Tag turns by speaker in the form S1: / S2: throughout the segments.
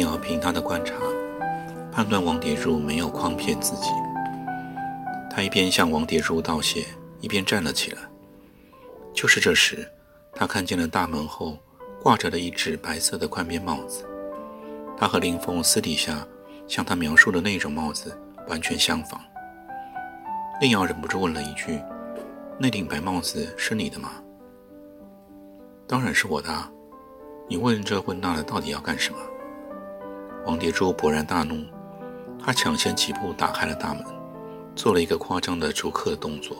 S1: 令瑶凭他的观察，判断王蝶珠没有诓骗自己。他一边向王蝶珠道谢，一边站了起来。就是这时，他看见了大门后挂着的一只白色的宽边帽子。他和林峰私底下向他描述的那种帽子完全相仿。令瑶忍不住问了一句：“那顶白帽子是你的吗？”“当然是我的。”“你问这问那的，到底要干什么？”王蝶珠勃然大怒，他抢先几步打开了大门，做了一个夸张的逐客动作。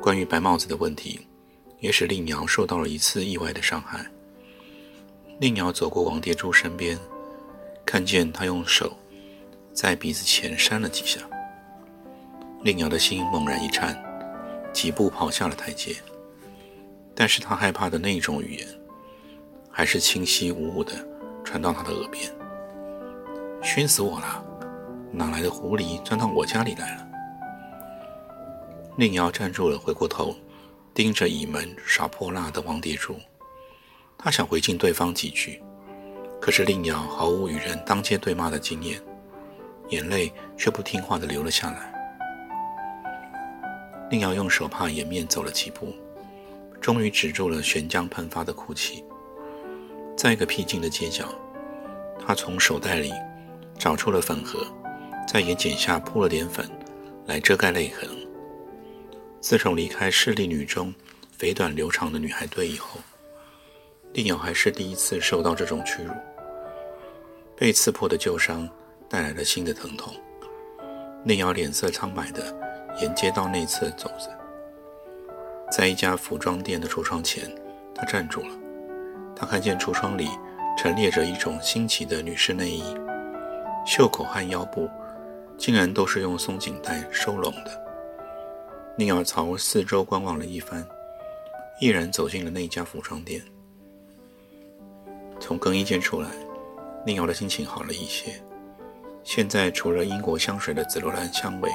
S1: 关于白帽子的问题，也使令瑶受到了一次意外的伤害。令瑶走过王蝶珠身边，看见他用手在鼻子前扇了几下，令瑶的心猛然一颤，几步跑下了台阶。但是他害怕的那种语言，还是清晰无误的传到他的耳边。熏死我了！哪来的狐狸钻到我家里来了？令瑶站住了，回过头，盯着倚门耍泼辣的王蝶珠。他想回敬对方几句，可是令瑶毫无与人当街对骂的经验，眼泪却不听话的流了下来。令瑶用手帕掩面走了几步，终于止住了悬浆喷发的哭泣。在一个僻静的街角，他从手袋里。找出了粉盒，在眼睑下铺了点粉，来遮盖泪痕。自从离开势利女中肥短流长的女孩队以后，令瑶还是第一次受到这种屈辱。被刺破的旧伤带来了新的疼痛。令瑶脸色苍白的沿街道内侧走着，在一家服装店的橱窗前，她站住了。她看见橱窗里陈列着一种新奇的女士内衣。袖口和腰部竟然都是用松紧带收拢的。宁瑶朝四周观望了一番，毅然走进了那家服装店。从更衣间出来，宁瑶的心情好了一些。现在除了英国香水的紫罗兰香味，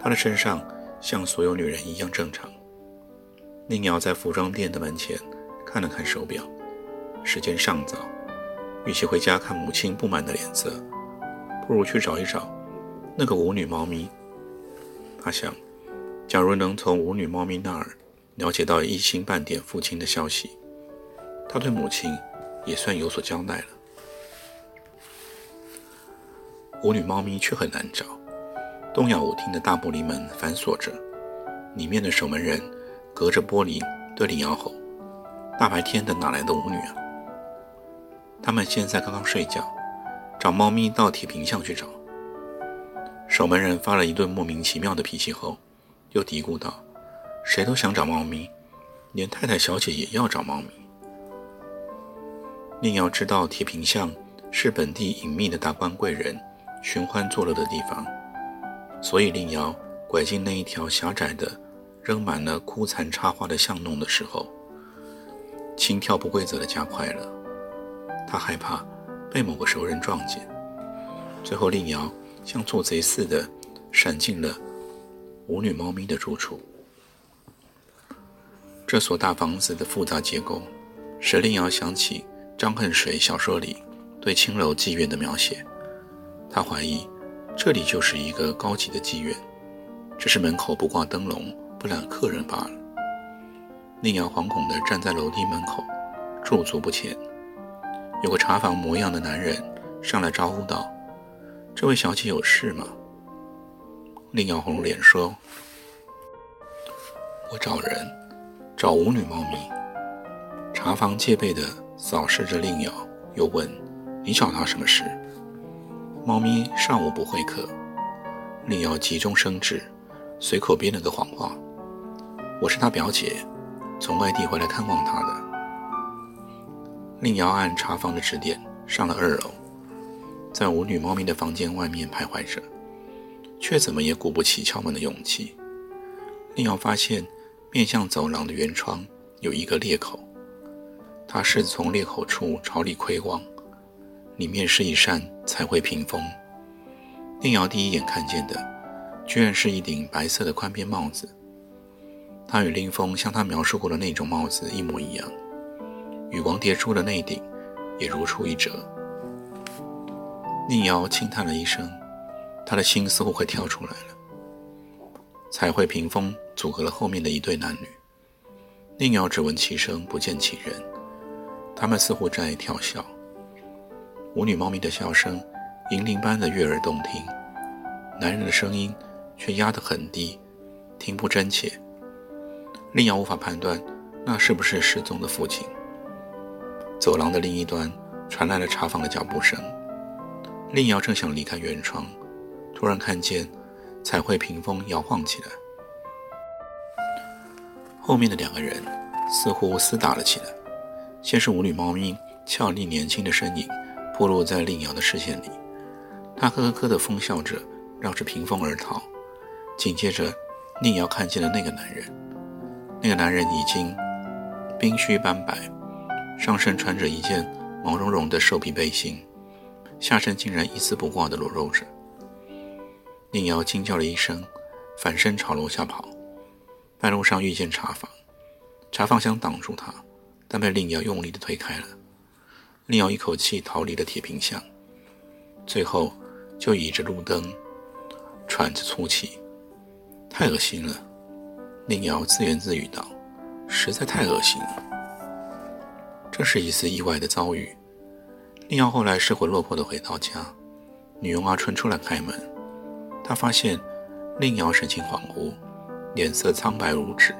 S1: 她的身上像所有女人一样正常。宁瑶在服装店的门前看了看手表，时间尚早，与其回家看母亲不满的脸色。不如去找一找那个舞女猫咪。他想，假如能从舞女猫咪那儿了解到一星半点父亲的消息，他对母亲也算有所交代了。舞女猫咪却很难找，东亚舞厅的大玻璃门反锁着，里面的守门人隔着玻璃对李瑶吼：“大白天的哪来的舞女啊？他们现在刚刚睡觉。”找猫咪到铁平巷去找。守门人发了一顿莫名其妙的脾气后，又嘀咕道：“谁都想找猫咪，连太太小姐也要找猫咪。”宁瑶知道铁平巷是本地隐秘的达官贵人寻欢作乐的地方，所以令瑶拐进那一条狭窄的、扔满了枯残插花的巷弄的时候，心跳不规则地加快了。他害怕。被某个熟人撞见，最后令瑶像做贼似的闪进了舞女猫咪的住处。这所大房子的复杂结构，使令瑶想起张恨水小说里对青楼妓院的描写。他怀疑这里就是一个高级的妓院，只是门口不挂灯笼，不揽客人罢了。令瑶惶恐地站在楼梯门口，驻足不前。有个茶房模样的男人上来招呼道：“这位小姐有事吗？”令瑶红脸说：“我找人，找舞女猫咪。”茶房戒备的扫视着令瑶，又问：“你找他什么事？”猫咪上午不会客。令瑶急中生智，随口编了个谎话：“我是他表姐，从外地回来看望他的。”令瑶按茶房的指点上了二楼，在舞女猫咪的房间外面徘徊着，却怎么也鼓不起敲门的勇气。令瑶发现面向走廊的圆窗有一个裂口，他试着从裂口处朝里窥望，里面是一扇彩绘屏风。令瑶第一眼看见的，居然是一顶白色的宽边帽子。它与林峰向他描述过的那种帽子一模一样，与王蝶珠的那顶也如出一辙。宁瑶轻叹了一声，他的心似乎快跳出来了。彩绘屏风阻隔了后面的一对男女，宁瑶只闻其声不见其人，他们似乎在跳笑。舞女猫咪的笑声，银铃般的悦耳动听，男人的声音却压得很低，听不真切。宁瑶无法判断那是不是失踪的父亲。走廊的另一端传来了茶房的脚步声，令瑶正想离开圆窗，突然看见。彩绘屏风摇晃起来，后面的两个人似乎厮打了起来。先是舞女猫咪俏丽年轻的身影暴露在令瑶的视线里，她呵呵呵的疯笑着，绕着屏风而逃。紧接着，令瑶看见了那个男人，那个男人已经鬓须斑白，上身穿着一件毛茸茸的兽皮背心，下身竟然一丝不挂的裸露着。宁瑶惊叫了一声，反身朝楼下跑。半路上遇见茶房，茶房想挡住他，但被令瑶用力地推开了。令瑶一口气逃离了铁皮巷，最后就倚着路灯，喘着粗气。太恶心了，令瑶自言自语道：“实在太恶心了。”这是一次意外的遭遇。令瑶后来失魂落魄地回到家，女佣阿春出来开门。她发现令瑶神情恍惚，脸色苍白如纸，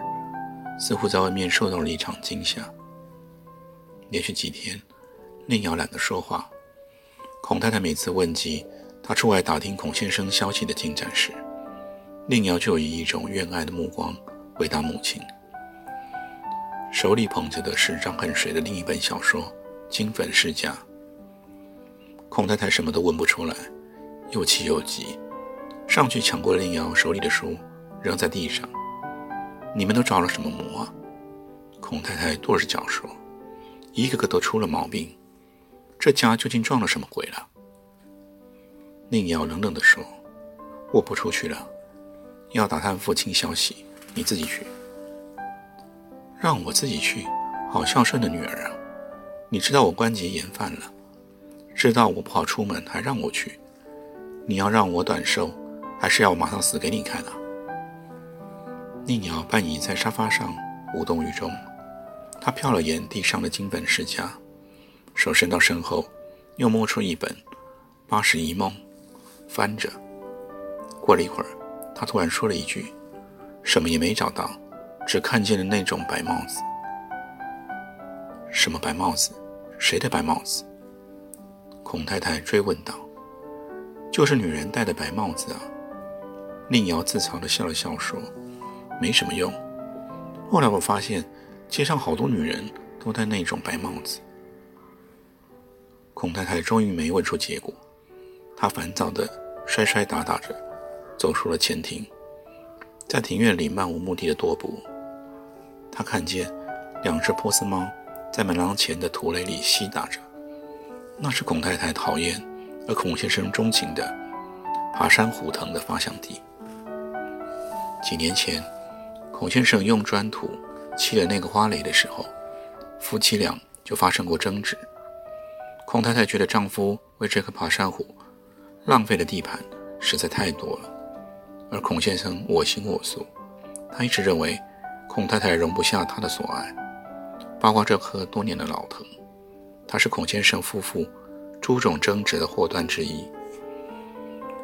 S1: 似乎在外面受到了一场惊吓。连续几天，令瑶懒得说话。孔太太每次问及她出外打听孔先生消息的进展时，令瑶就以一种怨爱的目光回答母亲，手里捧着的是张恨水的另一本小说《金粉世家》。孔太太什么都问不出来，又气又急。上去抢过令瑶手里的书，扔在地上。你们都着了什么魔啊？孔太太跺着脚说：“一个个都出了毛病，这家究竟撞了什么鬼了？”令瑶冷冷地说：“我不出去了，要打探父亲消息，你自己去。”让我自己去？好孝顺的女儿啊！你知道我关节炎犯了，知道我不好出门，还让我去？你要让我短寿？还是要我马上死给你看啊！宁瑶半倚在沙发上，无动于衷。她瞟了眼地上的金本世家，手伸到身后，又摸出一本《八十一梦》，翻着。过了一会儿，她突然说了一句：“什么也没找到，只看见了那种白帽子。”“什么白帽子？谁的白帽子？”孔太太追问道。“就是女人戴的白帽子啊。”令瑶自嘲地笑了笑，说：“没什么用。后来我发现，街上好多女人都戴那种白帽子。”孔太太终于没问出结果，她烦躁地摔摔打打着走出了前庭，在庭院里漫无目的的踱步。他看见两只波斯猫在门廊前的土垒里嬉打着，那是孔太太讨厌而孔先生钟情的爬山虎藤的发祥地。几年前，孔先生用砖土砌了那个花垒的时候，夫妻俩就发生过争执。孔太太觉得丈夫为这棵爬山虎浪费的地盘实在太多了，而孔先生我行我素，他一直认为孔太太容不下他的所爱，包括这棵多年的老藤，它是孔先生夫妇诸种争执的祸端之一。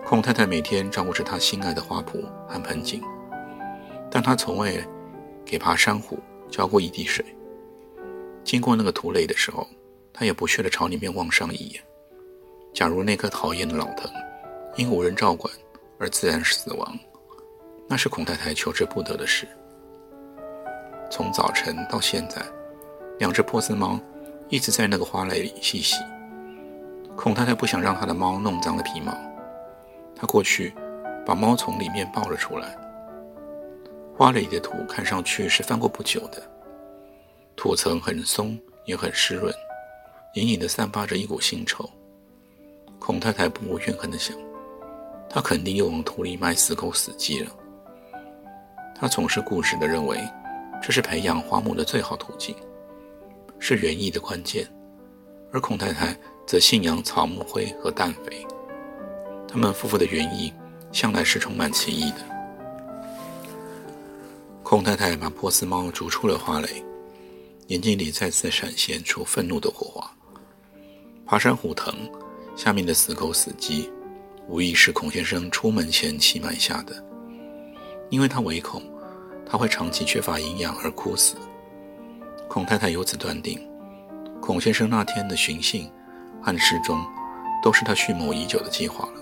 S1: 孔太太每天照顾着他心爱的花圃和盆景。但他从未给爬山虎浇过一滴水。经过那个土垒的时候，他也不屑地朝里面望上一眼。假如那棵讨厌的老藤因无人照管而自然死亡，那是孔太太求之不得的事。从早晨到现在，两只波斯猫一直在那个花蕾里嬉戏。孔太太不想让她的猫弄脏了皮毛，她过去把猫从里面抱了出来。花蕾里的土看上去是翻过不久的，土层很松也很湿润，隐隐地散发着一股腥臭。孔太太不无怨恨地想：她肯定又往土里埋死狗死鸡了。她总是固执地认为。这是培养花木的最好途径，是园艺的关键。而孔太太则信仰草木灰和氮肥。他们夫妇的园艺向来是充满奇异的。孔太太把波斯猫逐出了花蕾，眼睛里再次闪现出愤怒的火花。爬山虎藤下面的死狗死鸡，无疑是孔先生出门前期埋下的，因为他唯恐。他会长期缺乏营养而枯死。孔太太由此断定，孔先生那天的寻衅、暗示中，都是他蓄谋已久的计划了。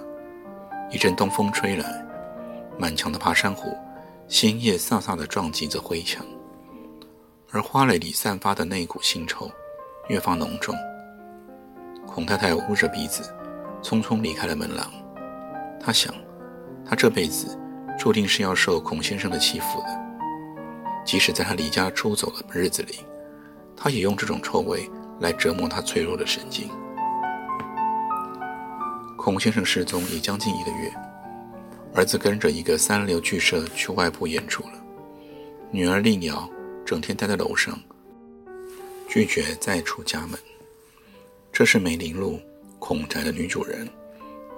S1: 一阵东风吹来，满墙的爬山虎新叶飒飒地撞击着灰墙，而花蕾里散发的那股腥臭越发浓重。孔太太捂着鼻子，匆匆离开了门廊。她想，她这辈子注定是要受孔先生的欺负的。即使在他离家出走的日子里，他也用这种臭味来折磨他脆弱的神经。孔先生失踪已将近一个月，儿子跟着一个三流剧社去外部演出了，女儿丽瑶整天待在楼上，拒绝再出家门。这是梅林路孔宅的女主人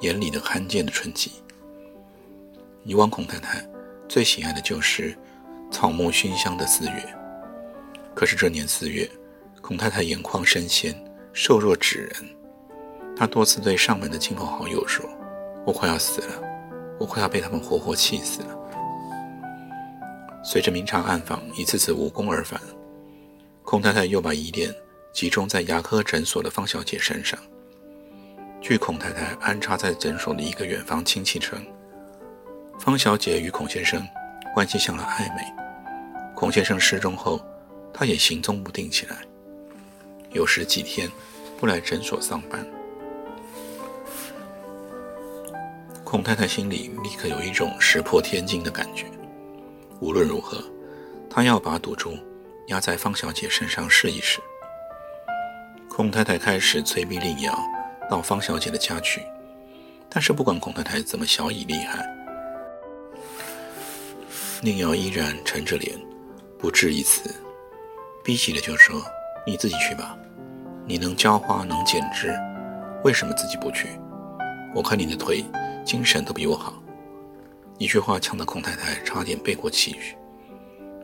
S1: 眼里的罕见的春季。以往孔太太最喜爱的就是。草木熏香的四月，可是这年四月，孔太太眼眶深陷，瘦弱纸人。她多次对上门的亲朋好友说：“我快要死了，我快要被他们活活气死了。”随着明察暗访一次次无功而返，孔太太又把疑点集中在牙科诊所的方小姐身上。据孔太太安插在诊所的一个远方亲戚称，方小姐与孔先生关系向来暧昧。孔先生失踪后，他也行踪不定起来，有时几天不来诊所上班。孔太太心里立刻有一种石破天惊的感觉。无论如何，她要把赌注压在方小姐身上试一试。孔太太开始催逼令瑶到方小姐的家去，但是不管孔太太怎么小以厉害，令瑶依然沉着脸。不置一词，逼急了就说：“你自己去吧，你能浇花，能剪枝，为什么自己不去？我看你的腿，精神都比我好。”一句话呛得孔太太差点背过气去。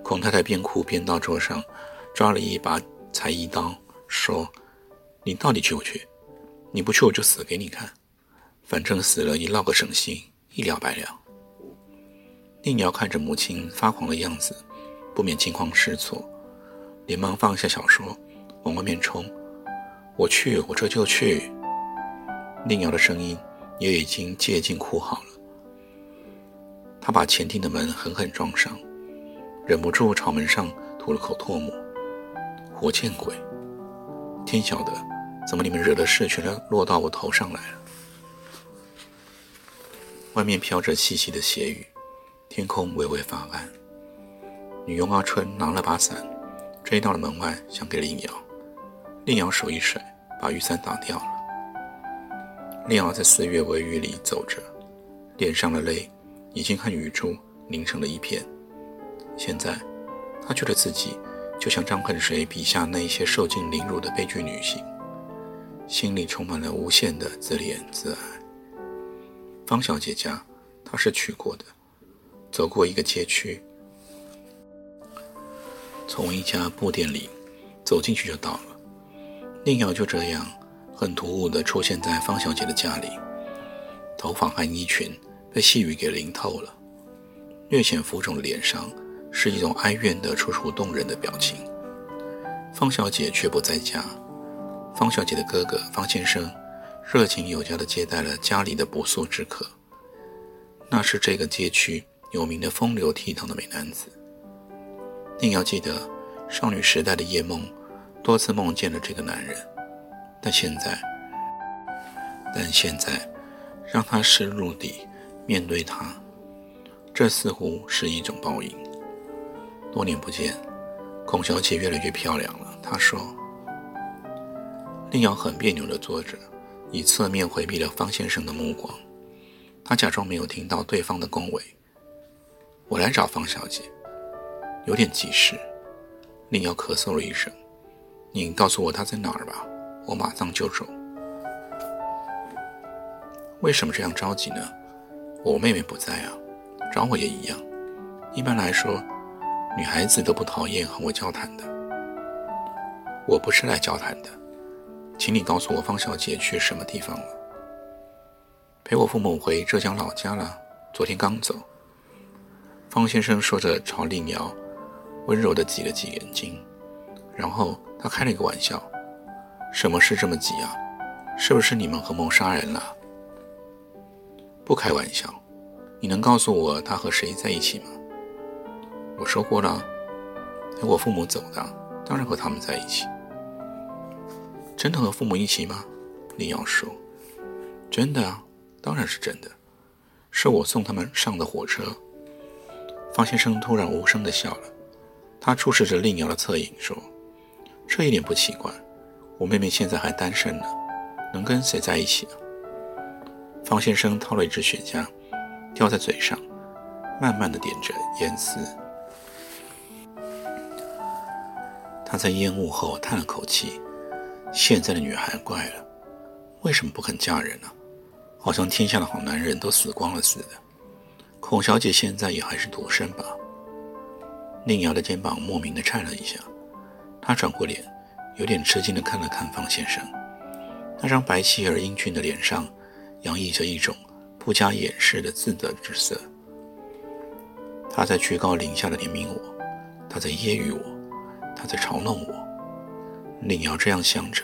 S1: 孔太太边哭边到桌上抓了一把裁衣刀，说：“你到底去不去？你不去，我就死给你看。反正死了也落个省心，一了百了。”宁瑶看着母亲发狂的样子。不免惊慌失措，连忙放下小说，往外面冲。我去，我这就去。宁瑶的声音也已经接近哭好了。他把前厅的门狠狠撞上，忍不住朝门上吐了口唾沫。活见鬼！天晓得，怎么你们惹的事全都落到我头上来了？外面飘着细细的斜雨，天空微微发暗。女佣阿春拿了把伞，追到了门外，想给令瑶。令瑶手一甩，把雨伞打掉了。令瑶在四月微雨里走着，脸上的泪已经和雨珠凝成了一片。现在，她觉得自己就像张恨水笔下那一些受尽凌辱的悲剧女性，心里充满了无限的自怜自爱。方小姐家，她是去过的，走过一个街区。从一家布店里走进去就到了。宁瑶就这样很突兀地出现在方小姐的家里，头发和衣裙被细雨给淋透了，略显浮肿的脸上是一种哀怨的楚楚动人的表情。方小姐却不在家，方小姐的哥哥方先生热情有加地接待了家里的不速之客。那是这个街区有名的风流倜傥的美男子。宁瑶记得少女时代的夜梦，多次梦见了这个男人，但现在，但现在，让她湿入地面对他，这似乎是一种报应。多年不见，孔小姐越来越漂亮了。她说。令瑶很别扭地坐着，以侧面回避了方先生的目光。他假装没有听到对方的恭维。我来找方小姐，有点急事。令瑶咳嗽了一声：“你告诉我她在哪儿吧，我马上就走。”为什么这样着急呢？我妹妹不在啊，找我也一样。一般来说，女孩子都不讨厌和我交谈的。我不是来交谈的。请你告诉我，方小姐去什么地方了？陪我父母回浙江老家了，昨天刚走。方先生说着，朝令瑶温柔地挤了挤眼睛，然后他开了一个玩笑：“什么事这么急啊？是不是你们合谋杀人了？”不开玩笑，你能告诉我他和谁在一起吗？我说过了，陪我父母走的，当然和他们在一起。真的和父母一起吗？李瑶说：“真的啊，当然是真的，是我送他们上的火车。”方先生突然无声地笑了，他注视着令瑶的侧影说：“这一点不奇怪，我妹妹现在还单身呢，能跟谁在一起呢？”方先生掏了一支雪茄，叼在嘴上，慢慢的点着烟丝。他在烟雾后叹了口气。现在的女孩怪了，为什么不肯嫁人呢？好像天下的好男人都死光了似的。孔小姐现在也还是独身吧？宁瑶的肩膀莫名的颤了一下，她转过脸，有点吃惊的看了看方先生，那张白皙而英俊的脸上洋溢着一种不加掩饰的自得之色。他在居高临下的怜悯我，他在揶揄我，他在嘲弄我。令瑶这样想着，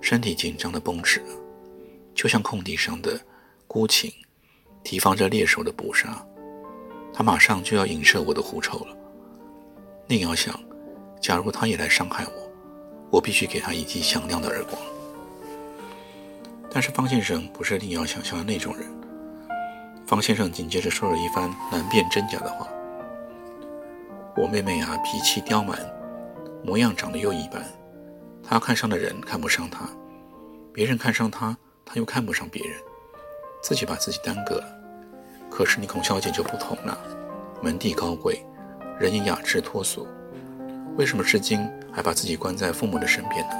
S1: 身体紧张的绷直了，就像空地上的孤琴，提防着猎手的捕杀。他马上就要影射我的狐臭了。宁瑶想，假如他也来伤害我，我必须给他一记响亮的耳光。但是方先生不是令瑶想象的那种人。方先生紧接着说了一番难辨真假的话：“我妹妹啊，脾气刁蛮，模样长得又一般。”她看上的人看不上她，别人看上她，她又看不上别人，自己把自己耽搁了。可是你孔小姐就不同了，门第高贵，人也雅致脱俗，为什么至今还把自己关在父母的身边呢？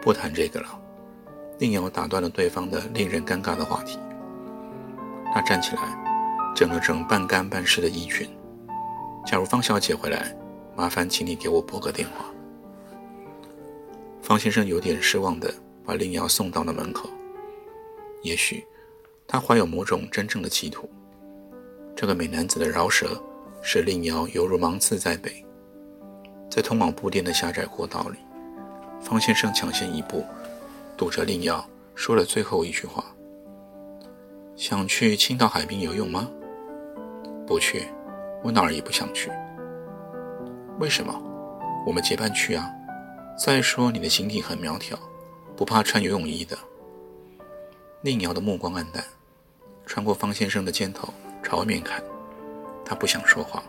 S1: 不谈这个了，令瑶打断了对方的令人尴尬的话题。他站起来，整了整半干半湿的衣裙。假如方小姐回来，麻烦请你给我拨个电话。方先生有点失望地把令瑶送到了门口。也许他怀有某种真正的企图。这个美男子的饶舌使令瑶犹如芒刺在背。在通往布店的狭窄过道里，方先生抢先一步，堵着令瑶，说了最后一句话：“想去青岛海滨游泳吗？”“不去，我哪儿也不想去。”“为什么？我们结伴去啊。”再说，你的形体很苗条，不怕穿游泳衣的。令瑶的目光黯淡，穿过方先生的肩头朝外面看。他不想说话，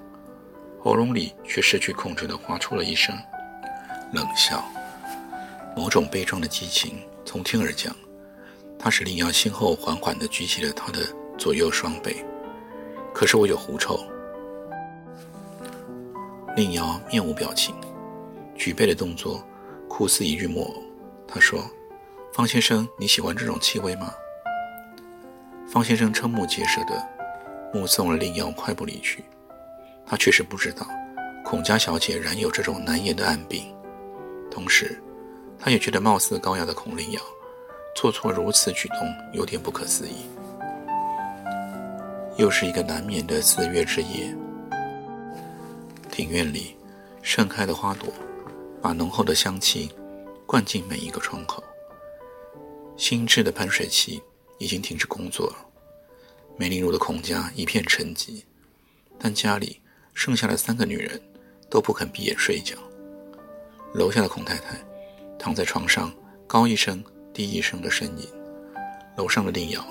S1: 喉咙里却失去控制地发出了一声冷笑。某种悲壮的激情从天而降，他使令瑶心后缓缓地举起了他的左右双臂。可是我有狐臭。令瑶面无表情，举背的动作。酷似一具木偶，他说：“方先生，你喜欢这种气味吗？”方先生瞠目结舌地目送了令瑶快步离去。他确实不知道孔家小姐染有这种难言的暗病，同时，他也觉得貌似高雅的孔令瑶做错如此举动有点不可思议。又是一个难眠的四月之夜，庭院里盛开的花朵。把浓厚的香气灌进每一个窗口。新制的喷水器已经停止工作了。梅林路的孔家一片沉寂，但家里剩下的三个女人都不肯闭眼睡觉。楼下的孔太太躺在床上，高一声低一声的呻吟；楼上的令瑶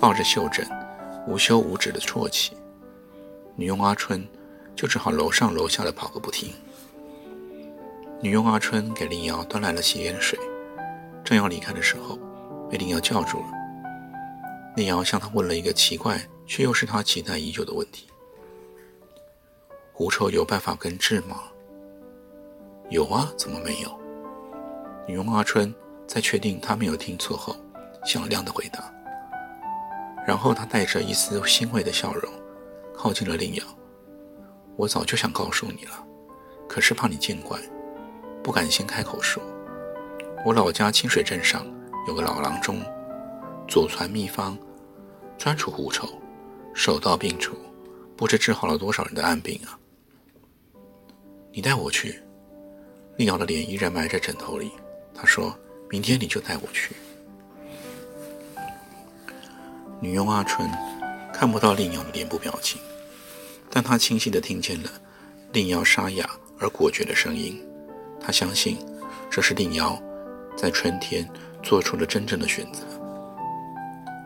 S1: 抱着袖枕，无休无止的啜泣。女佣阿春就只好楼上楼下的跑个不停。女佣阿春给令瑶端来了洗脸水，正要离开的时候，被令瑶叫住了。令瑶向他问了一个奇怪却又是他期待已久的问题：“狐臭有办法根治吗？”“有啊，怎么没有？”女佣阿春在确定他没有听错后，响亮的回答。然后他带着一丝欣慰的笑容，靠近了令瑶。“我早就想告诉你了，可是怕你见怪，不敢先开口说。我老家清水镇上有个老郎中，祖传秘方。”专除狐臭，手到病除，不知治好了多少人的暗病啊！你带我去。令瑶的脸依然埋在枕头里。他说：“明天你就带我去。”女佣阿春看不到令瑶的脸部表情，但她清晰地听见了令瑶沙哑而果决的声音。她相信，这是令瑶在春天做出了真正的选择。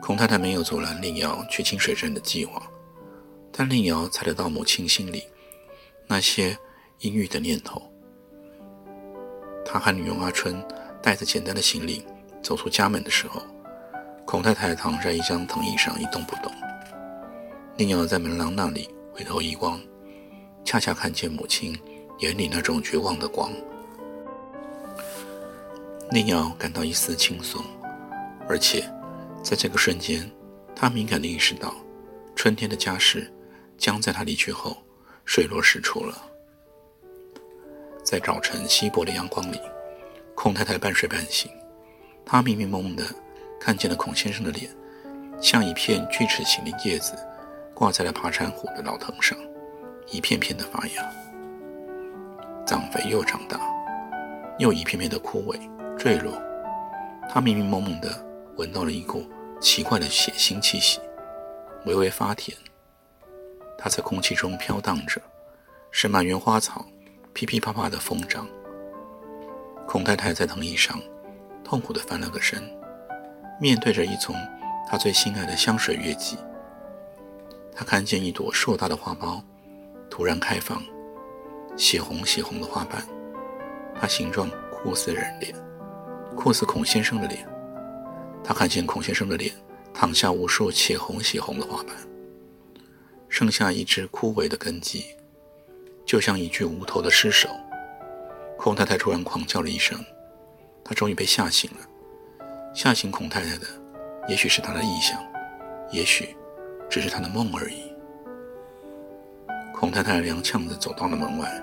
S1: 孔太太没有阻拦令瑶去清水镇的计划，但令瑶猜得到母亲心里那些阴郁的念头。她和女佣阿春带着简单的行李走出家门的时候，孔太太躺在一张藤椅上一动不动。令瑶在门廊那里回头一望，恰恰看见母亲眼里那种绝望的光。令瑶感到一丝轻松，而且。在这个瞬间，他敏感地意识到，春天的家事将在他离去后水落石出了。在早晨稀薄的阳光里，孔太太半睡半醒，她迷迷蒙蒙地看见了孔先生的脸，像一片锯齿形的叶子，挂在了爬山虎的老藤上，一片片的发芽，长肥又长大，又一片片的枯萎坠落。他迷迷蒙蒙地。闻到了一股奇怪的血腥气息，微微发甜。它在空气中飘荡着，是满园花草噼噼啪啪的疯长。孔太太在藤椅上痛苦地翻了个身，面对着一丛她最心爱的香水月季。她看见一朵硕大的花苞突然开放，血红血红的花瓣，它形状酷似人脸，酷似孔先生的脸。他看见孔先生的脸淌下无数血红血红的花瓣，剩下一只枯萎的根基，就像一具无头的尸首。孔太太突然狂叫了一声，她终于被吓醒了。吓醒孔太太的，也许是她的臆想，也许只是她的梦而已。孔太太踉跄着走到了门外，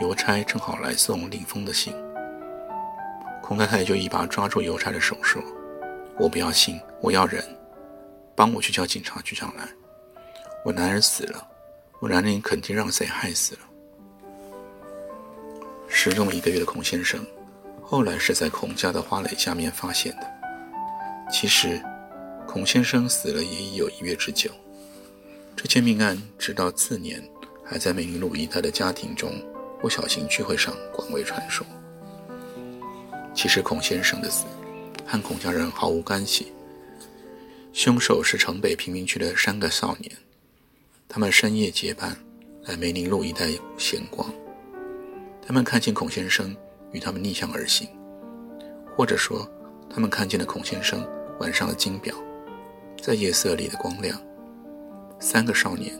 S1: 邮差正好来送令封的信。孔太太就一把抓住邮差的手说。我不要信，我要人，帮我去叫警察局长来。我男人死了，我男人肯定让谁害死了。失踪一个月的孔先生，后来是在孔家的花蕾下面发现的。其实，孔先生死了也已有一月之久。这件命案直到次年，还在美林路一带的家庭中或小型聚会上广为传说。其实，孔先生的死。和孔家人毫无干系。凶手是城北贫民区的三个少年，他们深夜结伴来梅林路一带闲逛。他们看见孔先生与他们逆向而行，或者说，他们看见了孔先生晚上的金表，在夜色里的光亮。三个少年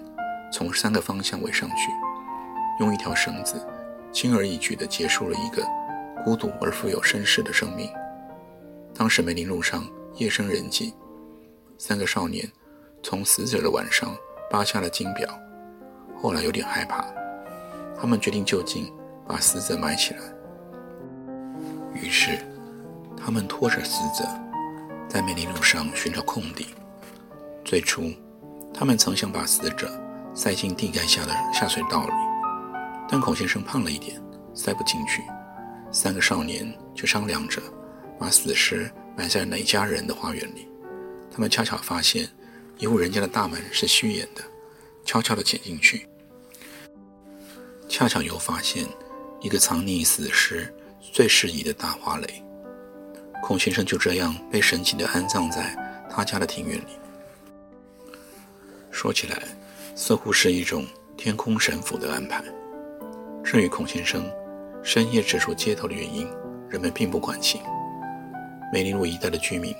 S1: 从三个方向围上去，用一条绳子轻而易举地结束了一个孤独而富有身世的生命。当时梅林路上夜深人静，三个少年从死者的碗上扒下了金表。后来有点害怕，他们决定就近把死者埋起来。于是，他们拖着死者在梅林路上寻找空地。最初，他们曾想把死者塞进地盖下的下水道里，但孔先生胖了一点，塞不进去。三个少年就商量着把死尸埋在哪家人的花园里。他们恰巧发现一户人家的大门是虚掩的，悄悄地潜进去，恰巧又发现一个藏匿死尸最适宜的大花蕾。孔先生就这样被神奇地安葬在他家的庭院里。说起来，似乎是一种天空神府的安排。至于孔先生深夜指出街头的原因，人们并不关心。梅林路一带的居民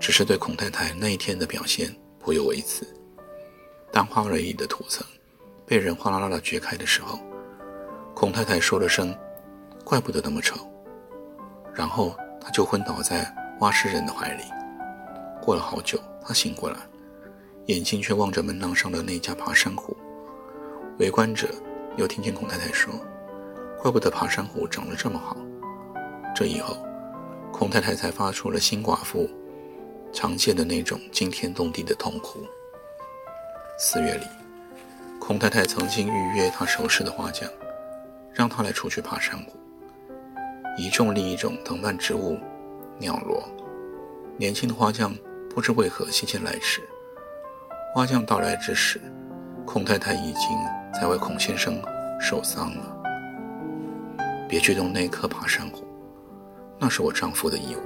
S1: 只是对孔太太那一天的表现颇有微词。当花蕊里的土层被人哗啦啦地掘开的时候，孔太太说了声“怪不得那么丑”，然后她就昏倒在挖尸人的怀里。过了好久，她醒过来，眼睛却望着门廊上的那家爬山虎。围观者。又听见孔太太说：“怪不得爬山虎长得这么好。”这以后，孔太太才发出了新寡妇常见的那种惊天动地的痛哭。四月里，孔太太曾经预约她熟识的花匠，让他来出去爬山虎，以种另一种藤蔓植物——鸟罗。年轻的花匠不知为何心血来迟，花匠到来之时，孔太太已经。在为孔先生守丧了。别去动那棵爬山虎，那是我丈夫的遗物。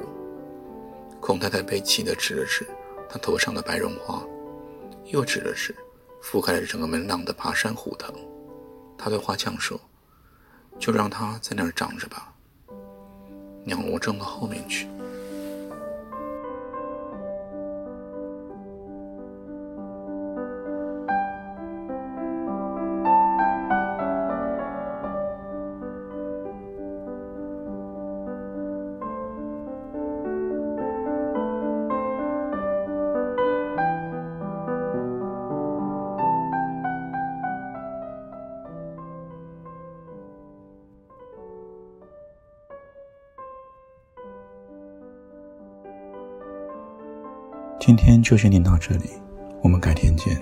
S1: 孔太太悲戚地指了指她头上的白绒花，又指了指覆盖了整个门廊的爬山虎藤。她对花匠说：“就让它在那儿长着吧，鸟笼种到后面去。”今天就先听到这里，我们改天见。